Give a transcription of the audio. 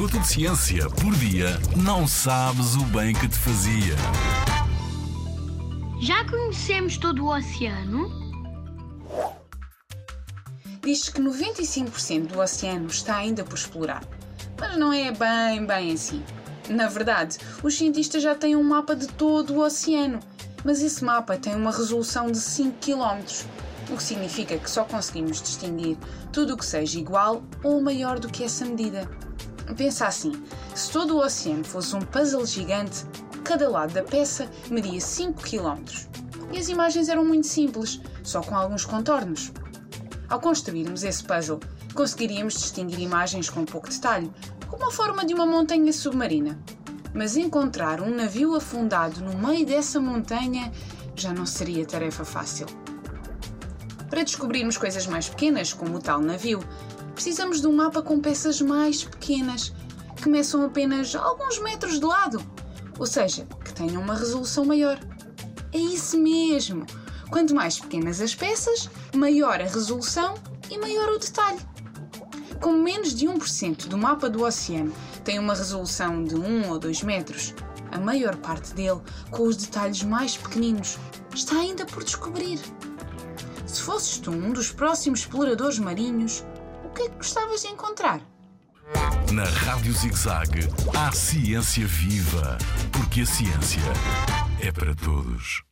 minuto de ciência por dia, não sabes o bem que te fazia. Já conhecemos todo o oceano? Diz que 95% do oceano está ainda por explorar. Mas não é bem, bem assim. Na verdade, os cientistas já têm um mapa de todo o oceano, mas esse mapa tem uma resolução de 5 km, o que significa que só conseguimos distinguir tudo o que seja igual ou maior do que essa medida. Pensa assim: se todo o oceano fosse um puzzle gigante, cada lado da peça media 5 km. E as imagens eram muito simples, só com alguns contornos. Ao construirmos esse puzzle, conseguiríamos distinguir imagens com pouco detalhe, como a forma de uma montanha submarina. Mas encontrar um navio afundado no meio dessa montanha já não seria tarefa fácil. Para descobrirmos coisas mais pequenas, como o tal navio, precisamos de um mapa com peças mais pequenas, que meçam apenas alguns metros de lado, ou seja, que tenham uma resolução maior. É isso mesmo! Quanto mais pequenas as peças, maior a resolução e maior o detalhe. Como menos de 1% do mapa do oceano tem uma resolução de 1 ou 2 metros, a maior parte dele, com os detalhes mais pequeninos, está ainda por descobrir. Se fosses tu um dos próximos exploradores marinhos, que é que gostavas de encontrar? Na Rádio ZigZag, há ciência viva, porque a ciência é para todos.